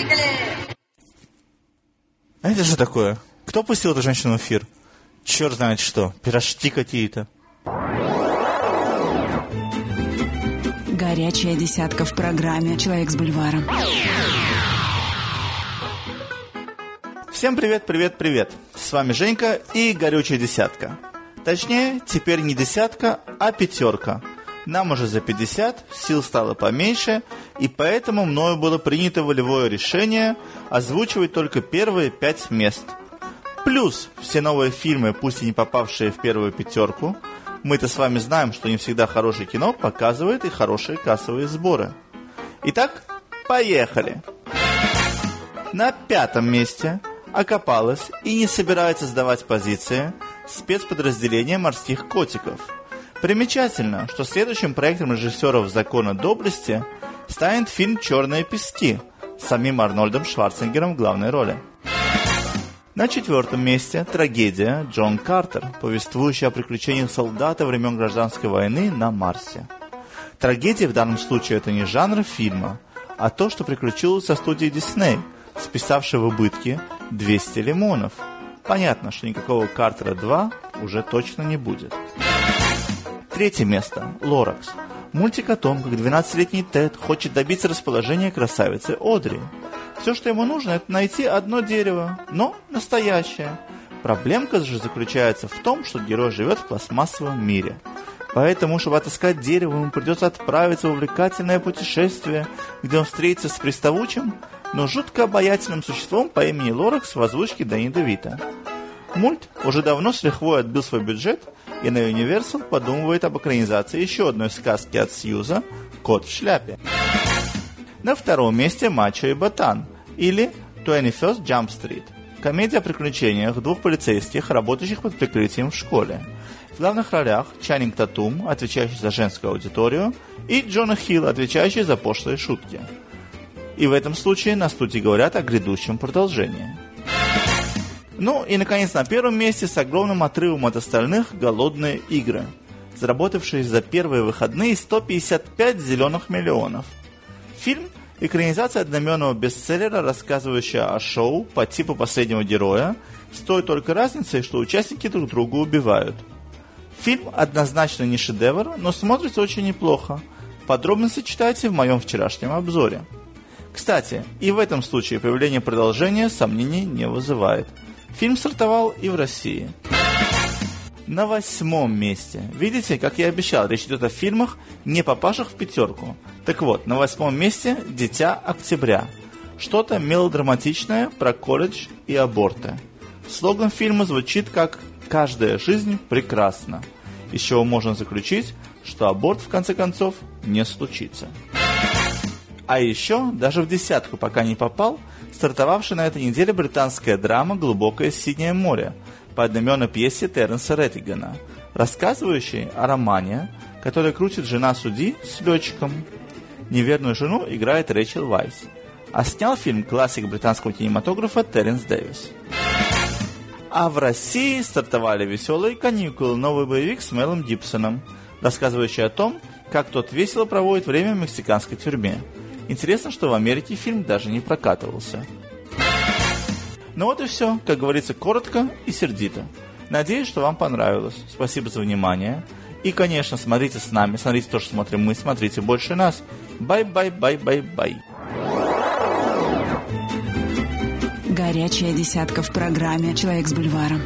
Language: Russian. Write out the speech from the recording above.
Поехали! А это же такое? Кто пустил эту женщину в эфир? Черт знает что, пирожки какие-то. Горячая десятка в программе «Человек с бульваром». Всем привет, привет, привет. С вами Женька и горючая десятка. Точнее, теперь не десятка, а пятерка. Нам уже за 50, сил стало поменьше, и поэтому мною было принято волевое решение озвучивать только первые пять мест. Плюс все новые фильмы, пусть и не попавшие в первую пятерку, мы-то с вами знаем, что не всегда хорошее кино показывает и хорошие кассовые сборы. Итак, поехали! На пятом месте окопалась и не собирается сдавать позиции спецподразделение морских котиков. Примечательно, что следующим проектом режиссеров «Закона доблести» станет фильм «Черные пески» с самим Арнольдом Шварценеггером в главной роли. На четвертом месте трагедия Джон Картер, повествующая о приключениях солдата времен гражданской войны на Марсе. Трагедия в данном случае это не жанр фильма, а то, что приключилось со студией Дисней, списавшей в убытки 200 лимонов. Понятно, что никакого Картера 2 уже точно не будет. Третье место. Лоракс. Мультик о том, как 12-летний Тед хочет добиться расположения красавицы Одри. Все, что ему нужно, это найти одно дерево, но настоящее. Проблемка же заключается в том, что герой живет в пластмассовом мире. Поэтому, чтобы отыскать дерево, ему придется отправиться в увлекательное путешествие, где он встретится с приставучим, но жутко обаятельным существом по имени Лоракс в озвучке Дани Девита. Мульт уже давно с лихвой отбил свой бюджет, и на Universal подумывает об экранизации еще одной сказки от Сьюза «Кот в шляпе». На втором месте «Мачо и Ботан» или «21st Jump Street» – комедия о приключениях двух полицейских, работающих под прикрытием в школе. В главных ролях Чаннинг Татум, отвечающий за женскую аудиторию, и Джона Хилл, отвечающий за пошлые шутки – и в этом случае на студии говорят о грядущем продолжении. Ну и, наконец, на первом месте с огромным отрывом от остальных «Голодные игры», заработавшие за первые выходные 155 зеленых миллионов. Фильм – экранизация одноименного бестселлера, рассказывающая о шоу по типу последнего героя, с той только разницей, что участники друг друга убивают. Фильм однозначно не шедевр, но смотрится очень неплохо. Подробности читайте в моем вчерашнем обзоре. Кстати, и в этом случае появление продолжения сомнений не вызывает. Фильм стартовал и в России. На восьмом месте. Видите, как я обещал, речь идет о фильмах, не попавших в пятерку. Так вот, на восьмом месте «Дитя октября». Что-то мелодраматичное про колледж и аборты. Слоган фильма звучит как «Каждая жизнь прекрасна», из чего можно заключить, что аборт в конце концов не случится. А еще, даже в десятку пока не попал, стартовавшая на этой неделе британская драма «Глубокое синее море» по одноименной пьесе Терренса Реттигана, рассказывающей о романе, который крутит жена судьи с летчиком. Неверную жену играет Рэйчел Вайс. А снял фильм классик британского кинематографа Терренс Дэвис. А в России стартовали «Веселые каникулы» новый боевик с Мелом Гибсоном, рассказывающий о том, как тот весело проводит время в мексиканской тюрьме. Интересно, что в Америке фильм даже не прокатывался. Ну вот и все, как говорится, коротко и сердито. Надеюсь, что вам понравилось. Спасибо за внимание. И, конечно, смотрите с нами, смотрите то, что смотрим мы, смотрите больше нас. Bye-bye-bye-bye-bye. Горячая десятка в программе «Человек с бульваром».